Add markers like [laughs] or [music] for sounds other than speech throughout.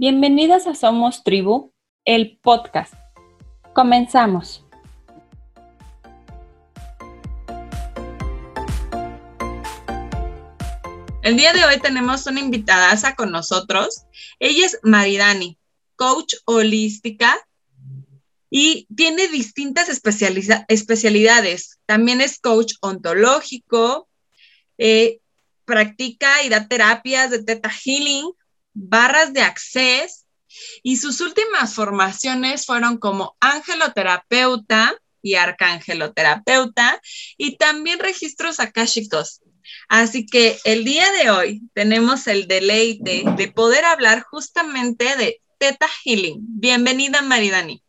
Bienvenidas a Somos Tribu, el podcast. Comenzamos. El día de hoy tenemos una invitada con nosotros. Ella es Maridani, coach holística y tiene distintas especialidades. También es coach ontológico, eh, practica y da terapias de Theta Healing, barras de acceso y sus últimas formaciones fueron como angeloterapeuta y arcangeloterapeuta y también registros akáshicos. Así que el día de hoy tenemos el deleite de poder hablar justamente de Teta Healing. Bienvenida, Maridani.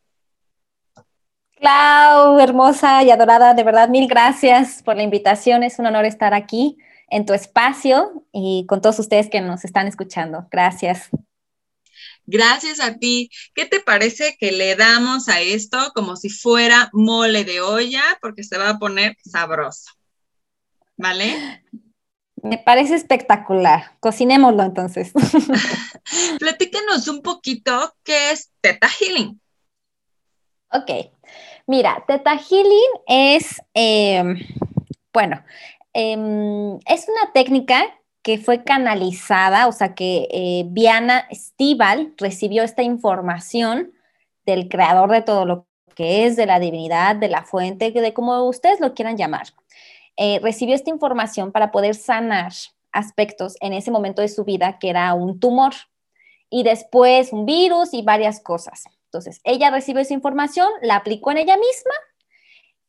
Clau, hermosa y adorada, de verdad, mil gracias por la invitación. Es un honor estar aquí en tu espacio y con todos ustedes que nos están escuchando. Gracias. Gracias a ti. ¿Qué te parece que le damos a esto como si fuera mole de olla? Porque se va a poner sabroso. ¿Vale? Me parece espectacular. Cocinémoslo entonces. [laughs] Platícanos un poquito qué es Teta Healing. Ok. Mira, Teta Healing es, em, bueno, em, es una técnica que fue canalizada, o sea que eh, Viana Stival recibió esta información del creador de todo lo que es, de la divinidad, de la fuente, de como ustedes lo quieran llamar. Eh, recibió esta información para poder sanar aspectos en ese momento de su vida que era un tumor y después un virus y varias cosas. Entonces, ella recibió esa información, la aplicó en ella misma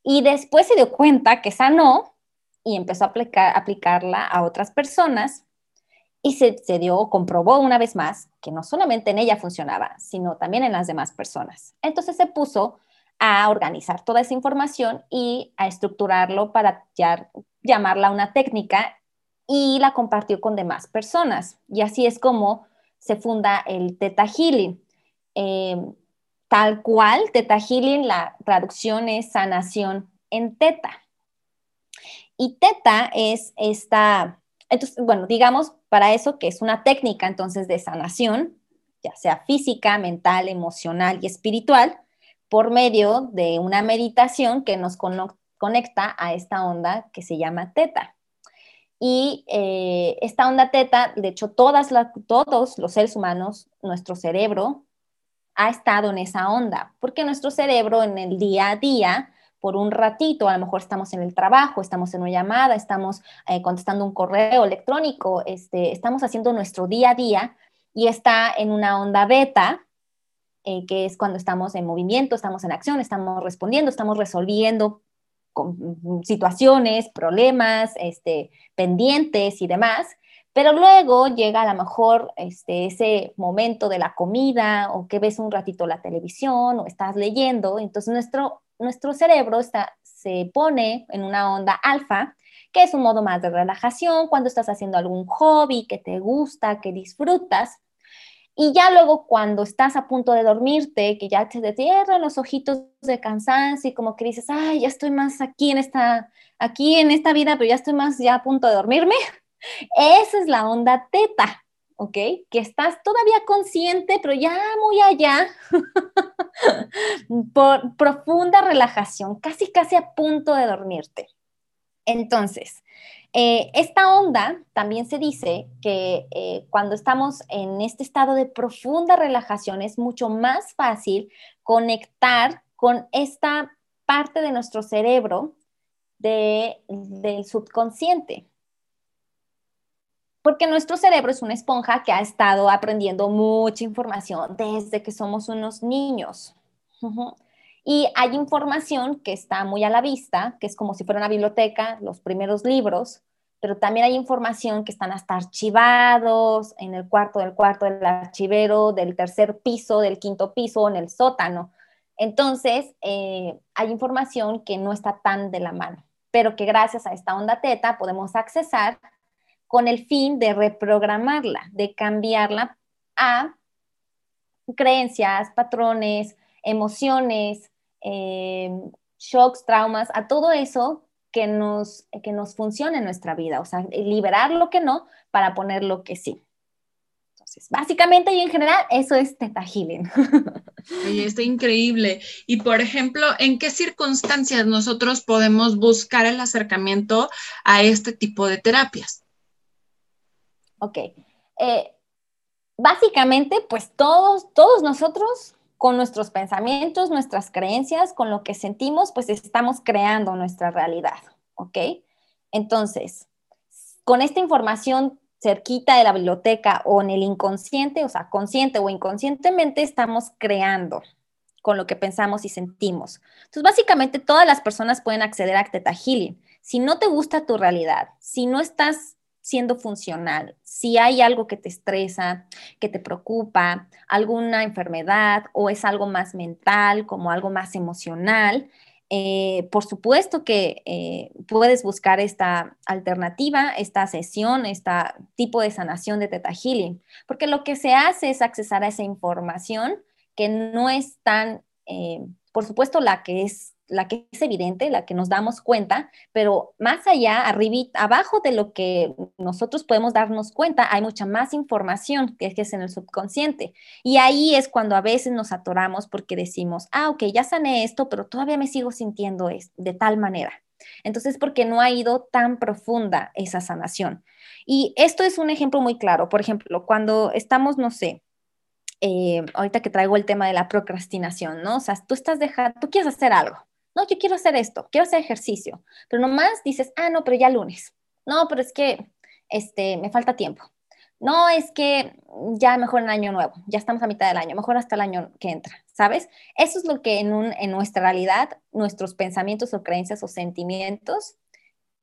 y después se dio cuenta que sanó y empezó a aplicar, aplicarla a otras personas y se, se dio, comprobó una vez más que no solamente en ella funcionaba, sino también en las demás personas. Entonces se puso a organizar toda esa información y a estructurarlo para llamarla una técnica y la compartió con demás personas. Y así es como se funda el Teta Healing. Eh, tal cual, Teta Healing, la traducción es sanación en teta. Y teta es esta, entonces, bueno, digamos para eso que es una técnica entonces de sanación, ya sea física, mental, emocional y espiritual, por medio de una meditación que nos conecta a esta onda que se llama teta. Y eh, esta onda teta, de hecho, todas todos los seres humanos, nuestro cerebro ha estado en esa onda, porque nuestro cerebro en el día a día por un ratito, a lo mejor estamos en el trabajo, estamos en una llamada, estamos eh, contestando un correo electrónico, este, estamos haciendo nuestro día a día y está en una onda beta, eh, que es cuando estamos en movimiento, estamos en acción, estamos respondiendo, estamos resolviendo mm, situaciones, problemas, este, pendientes y demás. Pero luego llega a lo mejor este, ese momento de la comida o que ves un ratito la televisión o estás leyendo, entonces nuestro nuestro cerebro está, se pone en una onda alfa, que es un modo más de relajación cuando estás haciendo algún hobby que te gusta, que disfrutas. Y ya luego cuando estás a punto de dormirte, que ya te cierran los ojitos de cansancio y como que dices, ay, ya estoy más aquí en esta, aquí en esta vida, pero ya estoy más ya a punto de dormirme. [laughs] Esa es la onda teta. ¿ok? Que estás todavía consciente, pero ya muy allá, [laughs] por profunda relajación, casi, casi a punto de dormirte. Entonces, eh, esta onda también se dice que eh, cuando estamos en este estado de profunda relajación es mucho más fácil conectar con esta parte de nuestro cerebro del subconsciente porque nuestro cerebro es una esponja que ha estado aprendiendo mucha información desde que somos unos niños. Y hay información que está muy a la vista, que es como si fuera una biblioteca, los primeros libros, pero también hay información que están hasta archivados en el cuarto del cuarto del archivero, del tercer piso, del quinto piso, en el sótano. Entonces, eh, hay información que no está tan de la mano, pero que gracias a esta onda teta podemos accesar con el fin de reprogramarla, de cambiarla a creencias, patrones, emociones, eh, shocks, traumas, a todo eso que nos, que nos funcione en nuestra vida, o sea, liberar lo que no para poner lo que sí. Entonces, básicamente y en general, eso es Teta Healing. [laughs] Oye, está increíble. Y por ejemplo, ¿en qué circunstancias nosotros podemos buscar el acercamiento a este tipo de terapias? Ok. Eh, básicamente, pues todos, todos nosotros con nuestros pensamientos, nuestras creencias, con lo que sentimos, pues estamos creando nuestra realidad, ¿ok? Entonces, con esta información cerquita de la biblioteca o en el inconsciente, o sea, consciente o inconscientemente, estamos creando con lo que pensamos y sentimos. Entonces, básicamente todas las personas pueden acceder a Theta Healing. Si no te gusta tu realidad, si no estás siendo funcional, si hay algo que te estresa, que te preocupa, alguna enfermedad o es algo más mental, como algo más emocional, eh, por supuesto que eh, puedes buscar esta alternativa, esta sesión, este tipo de sanación de Teta Healing, porque lo que se hace es accesar a esa información que no es tan, eh, por supuesto, la que es la que es evidente, la que nos damos cuenta, pero más allá, arriba, abajo de lo que nosotros podemos darnos cuenta, hay mucha más información que es en el subconsciente. Y ahí es cuando a veces nos atoramos porque decimos, ah, ok, ya sané esto, pero todavía me sigo sintiendo de tal manera. Entonces, porque no ha ido tan profunda esa sanación. Y esto es un ejemplo muy claro. Por ejemplo, cuando estamos, no sé, eh, ahorita que traigo el tema de la procrastinación, ¿no? O sea, tú estás dejando, tú quieres hacer algo, no, yo quiero hacer esto, quiero hacer ejercicio, pero nomás dices, ah, no, pero ya lunes. No, pero es que este, me falta tiempo. No, es que ya mejor en año nuevo, ya estamos a mitad del año, mejor hasta el año que entra, ¿sabes? Eso es lo que en, un, en nuestra realidad, nuestros pensamientos o creencias o sentimientos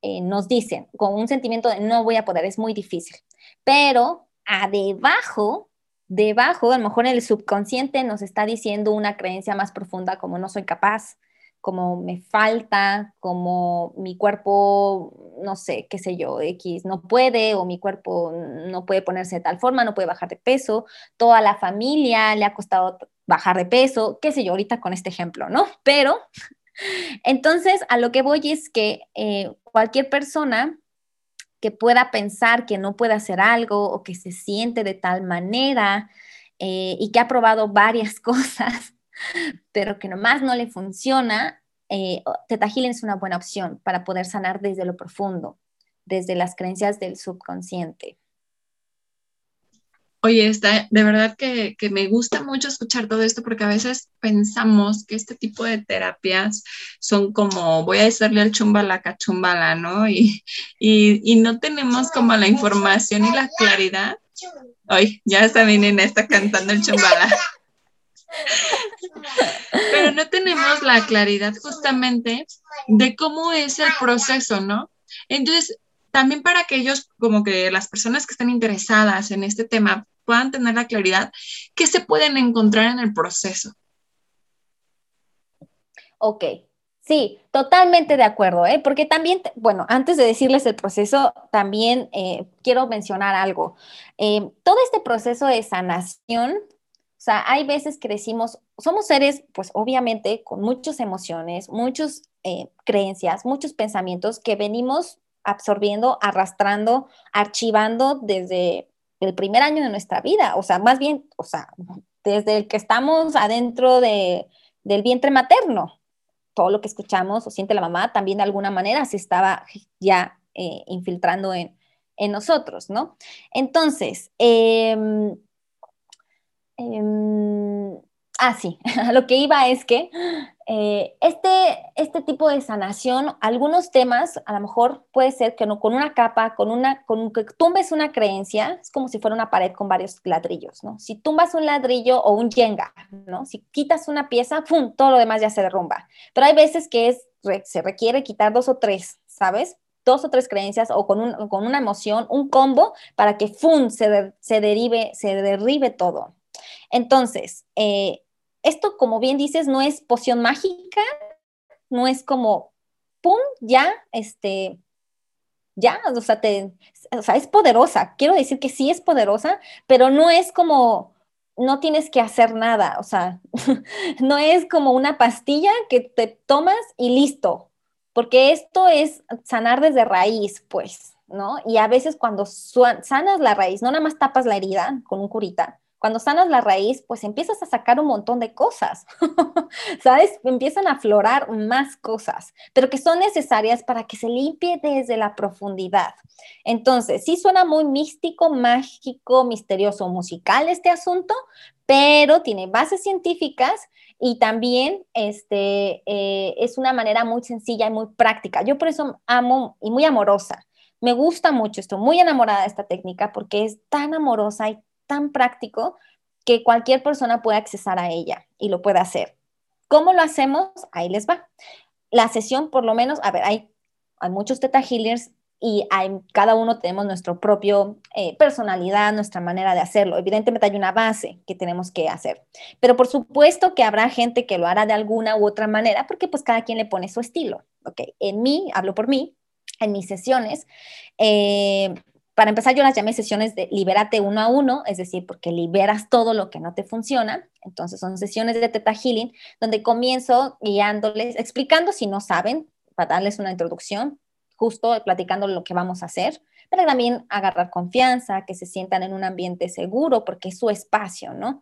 eh, nos dicen, con un sentimiento de no voy a poder, es muy difícil. Pero a debajo, debajo, a lo mejor el subconsciente nos está diciendo una creencia más profunda como no soy capaz, como me falta, como mi cuerpo, no sé, qué sé yo, X no puede o mi cuerpo no puede ponerse de tal forma, no puede bajar de peso, toda la familia le ha costado bajar de peso, qué sé yo, ahorita con este ejemplo, ¿no? Pero, [laughs] entonces, a lo que voy es que eh, cualquier persona que pueda pensar que no puede hacer algo o que se siente de tal manera eh, y que ha probado varias [laughs] cosas, pero que nomás no le funciona, eh, Teta Healing es una buena opción para poder sanar desde lo profundo, desde las creencias del subconsciente. Oye, está, de verdad que, me gusta mucho escuchar todo esto porque a veces pensamos que este tipo de terapias son como, voy a decirle al chumbala cachumbala, ¿no? Y, y, no tenemos como la información y la claridad. Ay, ya está mi nena, está cantando el chumbala. [laughs] Pero no tenemos la claridad justamente de cómo es el proceso, ¿no? Entonces, también para aquellos como que las personas que están interesadas en este tema puedan tener la claridad, ¿qué se pueden encontrar en el proceso? Ok, sí, totalmente de acuerdo, ¿eh? porque también, bueno, antes de decirles el proceso, también eh, quiero mencionar algo. Eh, todo este proceso de sanación o sea, hay veces que decimos, somos seres, pues obviamente, con muchas emociones, muchas eh, creencias, muchos pensamientos que venimos absorbiendo, arrastrando, archivando desde el primer año de nuestra vida. O sea, más bien, o sea, desde el que estamos adentro de, del vientre materno. Todo lo que escuchamos o siente la mamá también de alguna manera se estaba ya eh, infiltrando en, en, nosotros, ¿no? Entonces, eh, Em, ah, sí, [laughs] lo que iba es que eh, este, este tipo de sanación, algunos temas, a lo mejor puede ser que no, con una capa, con una, con que tumbes una creencia, es como si fuera una pared con varios ladrillos, ¿no? Si tumbas un ladrillo o un jenga, ¿no? Si quitas una pieza, ¡pum!, todo lo demás ya se derrumba. Pero hay veces que se requiere quitar dos o tres, ¿sabes? dos o tres creencias o con, un, con una emoción, un combo, para que ¡fum! Se, se derive, se derribe todo. Entonces, eh, esto, como bien dices, no es poción mágica, no es como, ¡pum! Ya, este, ya, o sea, o sea, es poderosa. Quiero decir que sí es poderosa, pero no es como, no tienes que hacer nada, o sea, [laughs] no es como una pastilla que te tomas y listo, porque esto es sanar desde raíz, pues. ¿no? Y a veces cuando sanas la raíz, no nada más tapas la herida con un curita, cuando sanas la raíz, pues empiezas a sacar un montón de cosas, [laughs] ¿sabes? Empiezan a aflorar más cosas, pero que son necesarias para que se limpie desde la profundidad. Entonces, sí suena muy místico, mágico, misterioso, musical este asunto, pero tiene bases científicas y también este, eh, es una manera muy sencilla y muy práctica. Yo por eso amo y muy amorosa. Me gusta mucho esto, muy enamorada de esta técnica porque es tan amorosa y tan práctico que cualquier persona puede accesar a ella y lo puede hacer. ¿Cómo lo hacemos? Ahí les va. La sesión, por lo menos, a ver, hay, muchos Teta Healers y hay, cada uno tenemos nuestro propio eh, personalidad, nuestra manera de hacerlo. Evidentemente hay una base que tenemos que hacer, pero por supuesto que habrá gente que lo hará de alguna u otra manera porque pues cada quien le pone su estilo. Ok, en mí, hablo por mí, en mis sesiones, eh, para empezar, yo las llamé sesiones de libérate uno a uno, es decir, porque liberas todo lo que no te funciona. Entonces, son sesiones de Teta Healing donde comienzo guiándoles, explicando si no saben, para darles una introducción, justo platicando lo que vamos a hacer, pero también agarrar confianza, que se sientan en un ambiente seguro, porque es su espacio, ¿no?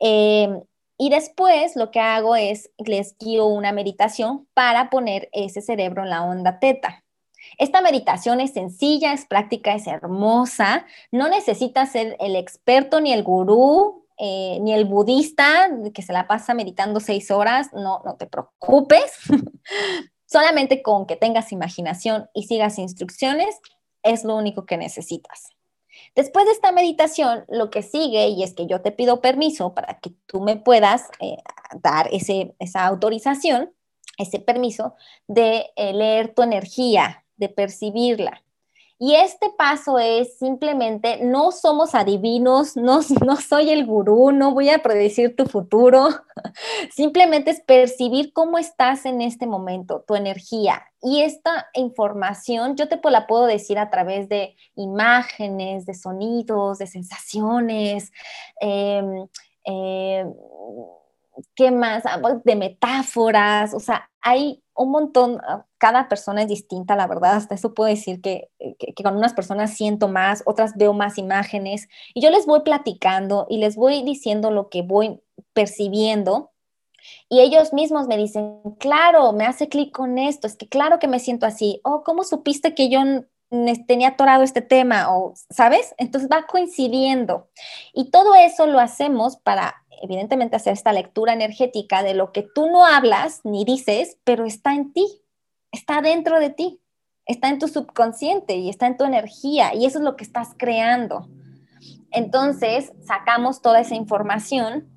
Eh, y después lo que hago es les guío una meditación para poner ese cerebro en la onda teta. Esta meditación es sencilla, es práctica, es hermosa. No necesitas ser el experto ni el gurú, eh, ni el budista que se la pasa meditando seis horas. No, no te preocupes. [laughs] Solamente con que tengas imaginación y sigas instrucciones es lo único que necesitas. Después de esta meditación, lo que sigue, y es que yo te pido permiso para que tú me puedas eh, dar ese, esa autorización, ese permiso de eh, leer tu energía, percibirla. Y este paso es simplemente, no somos adivinos, [laughs] no, no soy el gurú, no voy a predecir tu futuro, [laughs] simplemente es percibir cómo estás en este momento, tu energía. Y esta información yo te la puedo decir a través de imágenes, de sonidos, de sensaciones. Em, ¿Qué más? Ah, de metáforas, o sea, hay un montón, ah, cada persona es distinta, la verdad, hasta eso puedo decir que, con unas personas siento más, otras veo más imágenes, y yo les voy platicando y les voy diciendo lo que voy percibiendo, y ellos mismos me dicen, claro, me hace clic con esto, es que claro que me siento así, o oh, ¿cómo supiste que yo tenía atorado este tema? O, ¿sabes? Entonces va coincidiendo. Y todo eso lo hacemos para evidentemente hacer esta lectura energética de lo que tú no hablas ni dices, pero está en ti, está dentro de ti, está en tu subconsciente y está en tu energía y eso es lo que estás creando. Entonces, sacamos toda esa información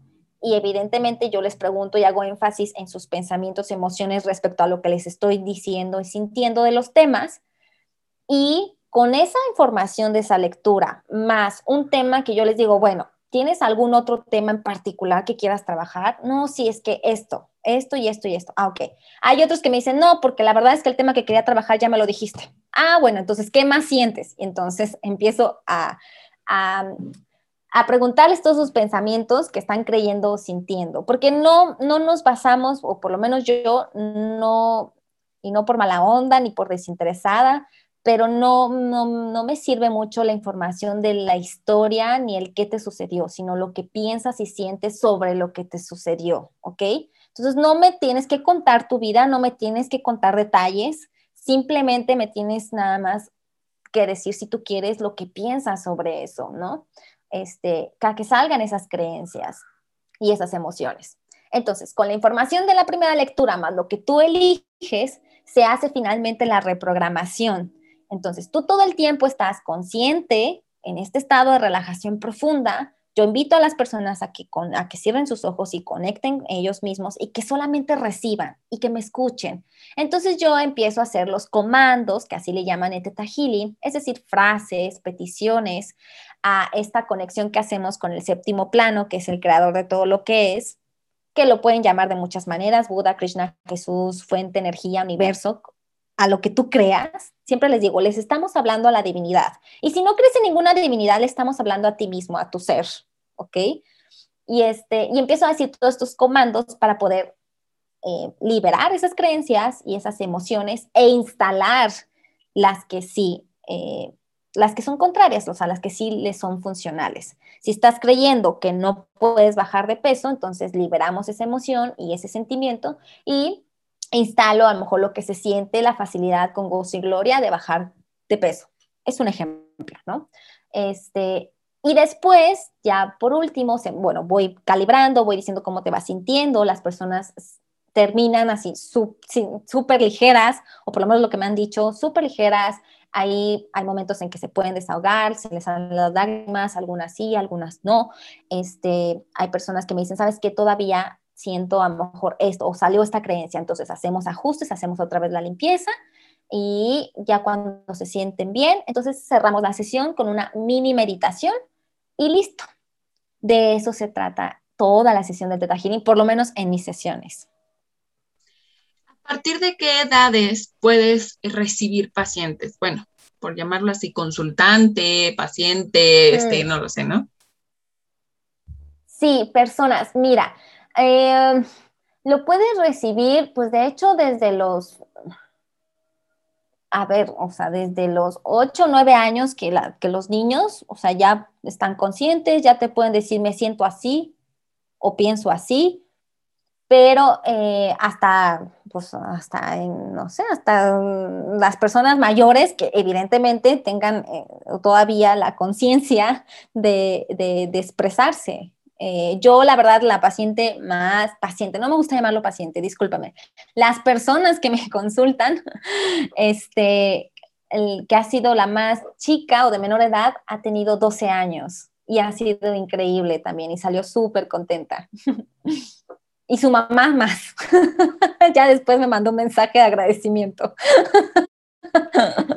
y evidentemente yo les pregunto y hago énfasis en sus pensamientos, emociones respecto a lo que les estoy diciendo y sintiendo de los temas. Y con esa información de esa lectura, más un tema que yo les digo, bueno, ¿Tienes algún otro tema en particular que quieras trabajar? No, sí, es que esto, esto y esto y esto. Ah, ok. Hay otros que me dicen, no, porque la verdad es que el tema que quería trabajar ya me lo dijiste. Ah, bueno, entonces, ¿qué más sientes? Entonces empiezo a, a, a preguntarles todos sus pensamientos que están creyendo o sintiendo, porque no, no nos basamos, o por lo menos yo no, y no por mala onda ni por desinteresada, pero no, no, me sirve mucho la información de la historia ni el qué te sucedió, sino lo que piensas y sientes sobre lo que te sucedió, ¿ok? Entonces no me tienes que contar tu vida, no me tienes que contar detalles, simplemente me tienes nada más que decir si tú quieres lo que piensas sobre eso, ¿no? Este, para que salgan esas creencias y esas emociones. Entonces, con la información de la primera lectura más lo que tú eliges, se hace finalmente la reprogramación entonces, tú todo el tiempo estás consciente en este estado de relajación profunda. Yo invito a las personas a que, a que cierren sus ojos y conecten ellos mismos y que solamente reciban y que me escuchen. Entonces yo empiezo a hacer los comandos, que así le llaman en Theta Healing, es decir, frases, peticiones a esta conexión que hacemos con el séptimo plano, que es el creador de todo lo que es, que lo pueden llamar de muchas maneras, Buda, Krishna, Jesús, fuente, energía, universo, a lo que tú creas, siempre les digo, les estamos hablando a la divinidad. Y si no crees en ninguna divinidad, le estamos hablando a ti mismo, a tu ser, ¿ok? Y, este, y empiezo a decir todos estos comandos para poder eh, liberar esas creencias y esas emociones e instalar las que sí eh, las que son contrarias, o sea, las que sí le son funcionales. Si estás creyendo que no puedes bajar de peso, entonces liberamos esa emoción y ese sentimiento y instalo a lo mejor lo que se siente, la facilidad con gozo y gloria de bajar de peso. Es un ejemplo, ¿no? Este, y después, ya por último, bueno, voy calibrando, voy diciendo cómo te vas sintiendo, las personas terminan así súper ligeras, o por lo menos lo que me han dicho, súper ligeras. Ahí hay momentos en que se pueden desahogar, se les salen las lágrimas, algunas sí, algunas no. Este, hay personas que me dicen, ¿sabes qué? Todavía siento a lo mejor esto, o salió esta creencia, entonces hacemos ajustes, hacemos otra vez la limpieza y ya cuando se sienten bien, entonces cerramos la sesión con una mini meditación y listo. De eso se trata toda la sesión de Teta Healing, por lo menos en mis sesiones. ¿A partir de qué edades puedes recibir pacientes? Bueno, por llamarlo así, consultante, paciente, este, mm. no lo sé, ¿no? Sí, personas. Mira, eh, lo puedes recibir, pues de hecho, desde los a ver, o sea, desde los 8 o 9 años que, los niños, o sea, ya están conscientes, ya te pueden decir, me siento así o pienso así, pero eh, hasta, pues, hasta, no sé, hasta las personas mayores que evidentemente tengan eh, todavía la conciencia de, de expresarse, eh, yo, la verdad, la paciente más paciente, no me gusta llamarlo paciente, discúlpame, las personas que me [laughs] consultan, este, el que ha sido la más chica o de menor edad, ha tenido 12 años y ha sido increíble también y salió súper contenta. [laughs] y su mamá más. [laughs] ya después me mandó un mensaje de agradecimiento.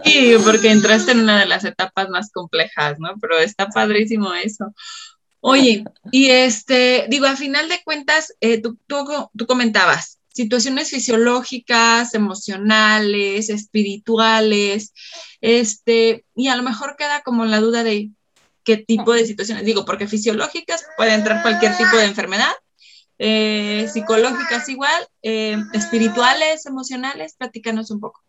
sí, porque entraste en una de las etapas más complejas, ¿no? Pero está padrísimo eso. Oye, y este, digo, a final de cuentas, eh, tú, tú, comentabas situaciones fisiológicas, emocionales, espirituales, este, y a lo mejor queda como la duda de qué tipo de situaciones, digo, porque fisiológicas puede entrar cualquier tipo de enfermedad, eh, psicológicas igual, eh, espirituales, emocionales, platícanos un poco.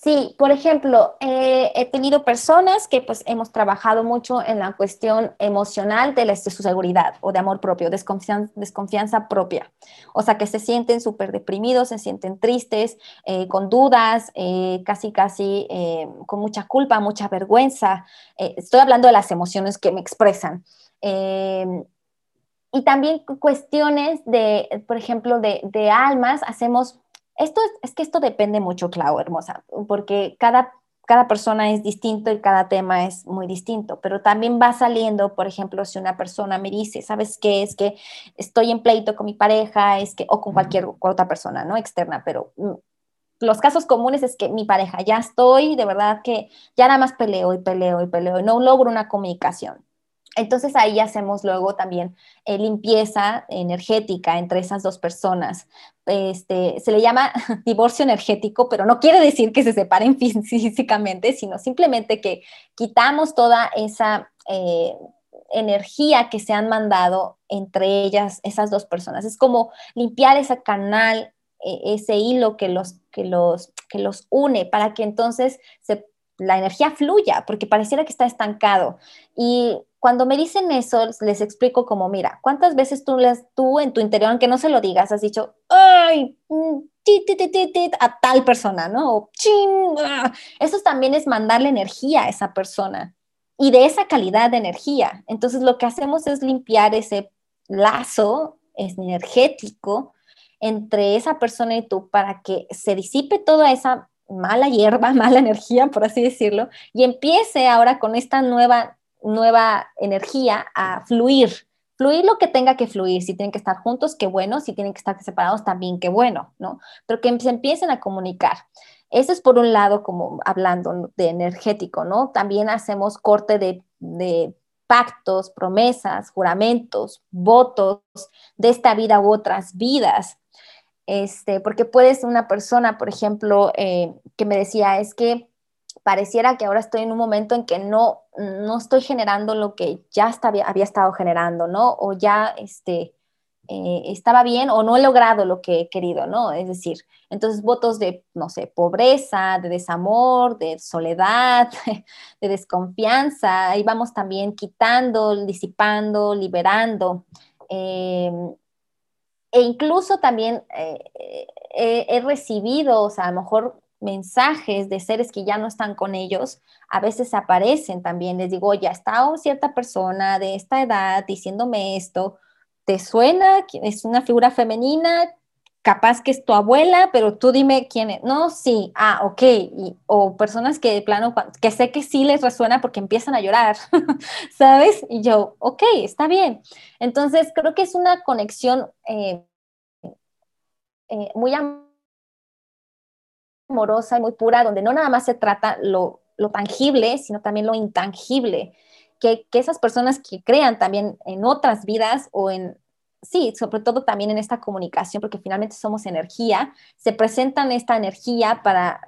Sí, por ejemplo, eh, he tenido personas que pues hemos trabajado mucho en la cuestión emocional de, su seguridad o de amor propio, desconfianza, desconfianza propia. O sea, que se sienten súper deprimidos, se sienten tristes, eh, con dudas, eh, casi, casi con mucha culpa, mucha vergüenza. estoy hablando de las emociones que me expresan y también cuestiones de, por ejemplo, de, de almas, hacemos esto es, que esto depende mucho, Clau, hermosa, porque cada, cada persona es distinto y cada tema es muy distinto, pero también va saliendo, por ejemplo, si una persona me dice, ¿sabes qué? Es que estoy en pleito con mi pareja, es que, o con cualquier otra persona, ¿no? Externa, pero mm, los casos comunes es que mi pareja, ya estoy, de verdad que ya nada más peleo y peleo y peleo y no logro una comunicación. Entonces ahí hacemos luego también eh, limpieza energética entre esas dos personas. Este, se le llama [laughs] divorcio energético, pero no quiere decir que se separen [laughs] físicamente, sino simplemente que quitamos toda esa eh, energía que se han mandado entre ellas, esas dos personas. Es como limpiar ese canal, e, ese hilo que los, que, los, que los une para que entonces la energía fluya, porque pareciera que está estancado. Y cuando me dicen eso, les explico como, mira, ¿cuántas veces tú, les, tú en tu interior, aunque no se lo digas, has dicho, ay, mm, a tal persona, ¿no? O ching, ah". Eso también es mandarle energía a esa persona y de esa calidad de energía. Entonces, lo que hacemos es limpiar ese lazo energético entre esa persona y tú para que se disipe toda esa mala hierba, [laughs] mala energía, por así decirlo, y empiece ahora con esta nueva nueva energía a fluir, fluir lo que tenga que fluir, si tienen que estar juntos, qué bueno, si tienen que estar separados, también qué bueno, ¿no? Pero que se empiecen a comunicar. Eso es por un lado, como hablando de energético, ¿no? También hacemos corte de, de pactos, promesas, juramentos, votos de esta vida u otras vidas. Este, porque puedes una persona, por ejemplo, eh, que me decía, es que pareciera que ahora estoy en un momento en que no, no estoy generando lo que ya había estado generando, ¿no? O ya, este, eh, estaba bien o no he logrado lo que he querido, ¿no? Es decir, entonces votos de, no sé, pobreza, de desamor, de soledad, [laughs] de desconfianza, ahí vamos también quitando, disipando, liberando. Eh, e incluso también eh, he recibido, o sea, a lo mejor mensajes de seres que ya no están con ellos, a veces aparecen también. Les digo, ya está cierta persona de esta edad diciéndome esto, ¿te suena? Es una figura femenina, capaz que es tu abuela, pero tú dime quién es. No, sí, ah, ok. o personas que de plano, que sé que sí les resuena porque empiezan a llorar, [laughs] ¿sabes? Y yo, ok, está bien. Entonces, creo que es una conexión eh, eh, muy amorosa y muy pura, donde no nada más se trata lo, lo tangible, sino también lo intangible. Que, esas personas que crean también en otras vidas o en, sí, sobre todo también en esta comunicación, porque finalmente somos energía, se presentan esta energía para,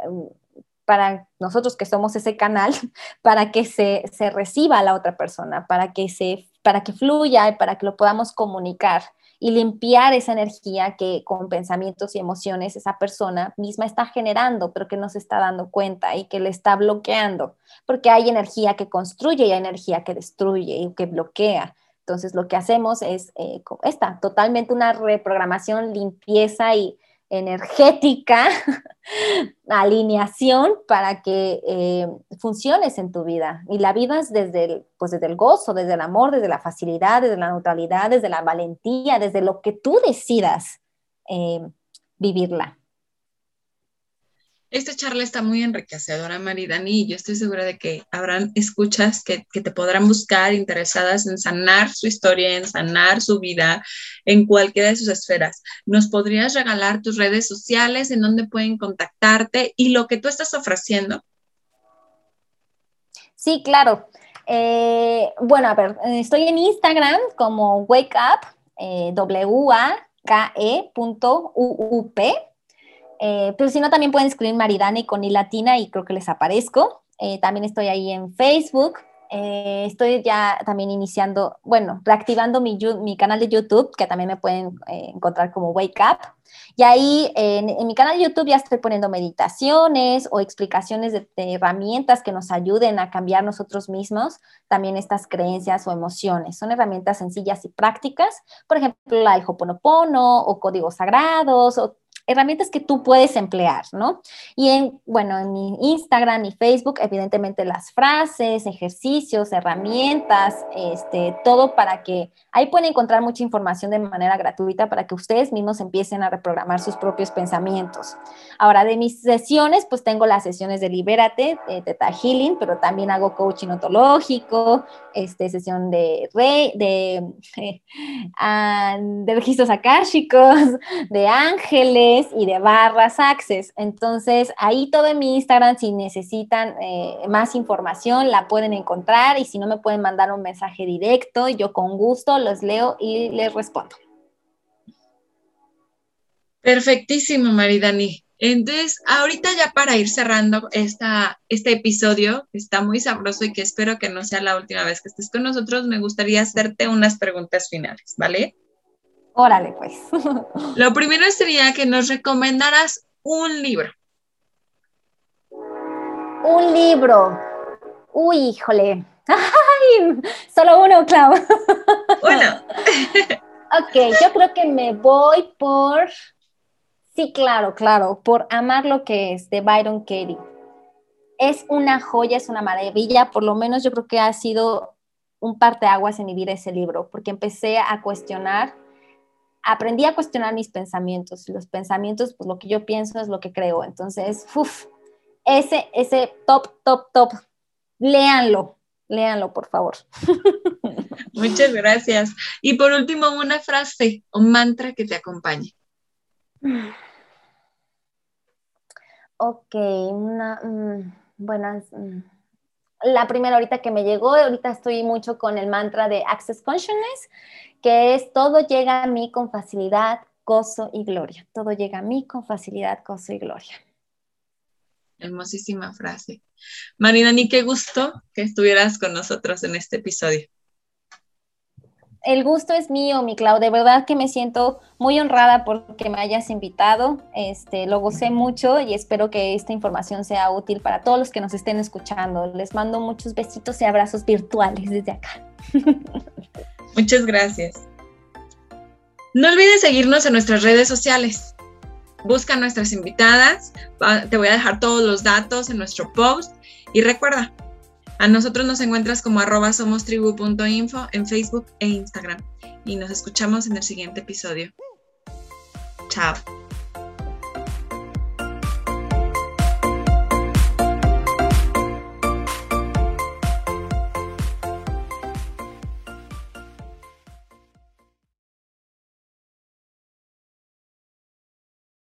para nosotros que somos ese canal, [laughs] para que se, se reciba a la otra persona, para que, se, para que fluya y para que lo podamos comunicar y limpiar esa energía que con pensamientos y emociones esa persona misma está generando, pero que no se está dando cuenta y que le está bloqueando, porque hay energía que construye y hay energía que destruye y que bloquea. Entonces lo que hacemos es eh, esta, totalmente una reprogramación, limpieza y energética, [laughs] alineación para que eh, funciones en tu vida. Y la vida es desde el, pues desde el gozo, desde el amor, desde la facilidad, desde la neutralidad, desde la valentía, desde lo que tú decidas eh, vivirla. Esta charla está muy enriquecedora, Maridani, y yo estoy segura de que habrán escuchas que, te podrán buscar interesadas en sanar su historia, en sanar su vida, en cualquiera de sus esferas. ¿Nos podrías regalar tus redes sociales, en donde pueden contactarte y lo que tú estás ofreciendo? Sí, claro. Eh, bueno, a ver, estoy en Instagram como wake up, eh, W-A-K-E.uup eh, pero si no, también pueden escribir Maridani con I latina y creo que les aparezco. Eh, también estoy ahí en Facebook. Eh, estoy ya también iniciando, bueno, reactivando mi, mi, canal de YouTube, que también me pueden encontrar como Wake Up. Y ahí en, mi canal de YouTube ya estoy poniendo meditaciones o explicaciones de, de, herramientas que nos ayuden a cambiar nosotros mismos también estas creencias o emociones. Son herramientas sencillas y prácticas, por ejemplo, la del Hoponopono o códigos sagrados o herramientas que tú puedes emplear, ¿no? Y en, bueno, en mi Instagram y Facebook, evidentemente las frases, ejercicios, herramientas, este, todo para que ahí pueden encontrar mucha información de manera gratuita para que ustedes mismos empiecen a reprogramar sus propios pensamientos. Ahora, de mis sesiones, pues tengo las sesiones de Libérate, de Teta Healing, pero también hago coaching ontológico, este, sesión de, re, de, [laughs] ah, de registros akáshicos, de ángeles, y de barras access. Entonces, ahí todo en mi Instagram, si necesitan eh, más información, la pueden encontrar y si no, me pueden mandar un mensaje directo. Yo con gusto los leo y les respondo. Perfectísimo, Maridani. Entonces, ahorita ya para ir cerrando esta, este episodio, que está muy sabroso y que espero que no sea la última vez que estés con nosotros, me gustaría hacerte unas preguntas finales, ¿vale? Órale, pues. Lo primero sería que nos recomendaras un libro. Un libro. Uy, híjole. Ay, solo uno, Clau. Bueno. [laughs] ok, yo creo que me voy por. Sí, claro, claro, por Amar lo que es, de Byron Katie. Es una joya, es una maravilla, por lo menos yo creo que ha sido un parteaguas en mi vida ese libro, porque empecé a cuestionar aprendí a cuestionar mis pensamientos. Los pensamientos, pues lo que yo pienso es lo que creo. Entonces, uff, ese, ese top, top, top, léanlo, léanlo, por favor. [laughs] Muchas gracias. Y por último, una frase o mantra que te acompañe. Ok, una, mm, buenas. Mm, la primera ahorita que me llegó, ahorita estoy mucho con el mantra de Access Consciousness, que es todo llega a mí con facilidad, gozo y gloria. Todo llega a mí con facilidad, gozo y gloria. Hermosísima frase. Marina, ni qué gusto que estuvieras con nosotros en este episodio. El gusto es mío, mi Clau. De verdad que me siento muy honrada porque me hayas invitado. Este, lo gocé mucho y espero que esta información sea útil para todos los que nos estén escuchando. Les mando muchos besitos y abrazos virtuales desde acá. [laughs] Muchas gracias. No olvides seguirnos en nuestras redes sociales. Busca a nuestras invitadas. Te voy a dejar todos los datos en nuestro post. Y recuerda, a nosotros nos encuentras como arroba somostribu.info en Facebook e Instagram. Y nos escuchamos en el siguiente episodio. Chao.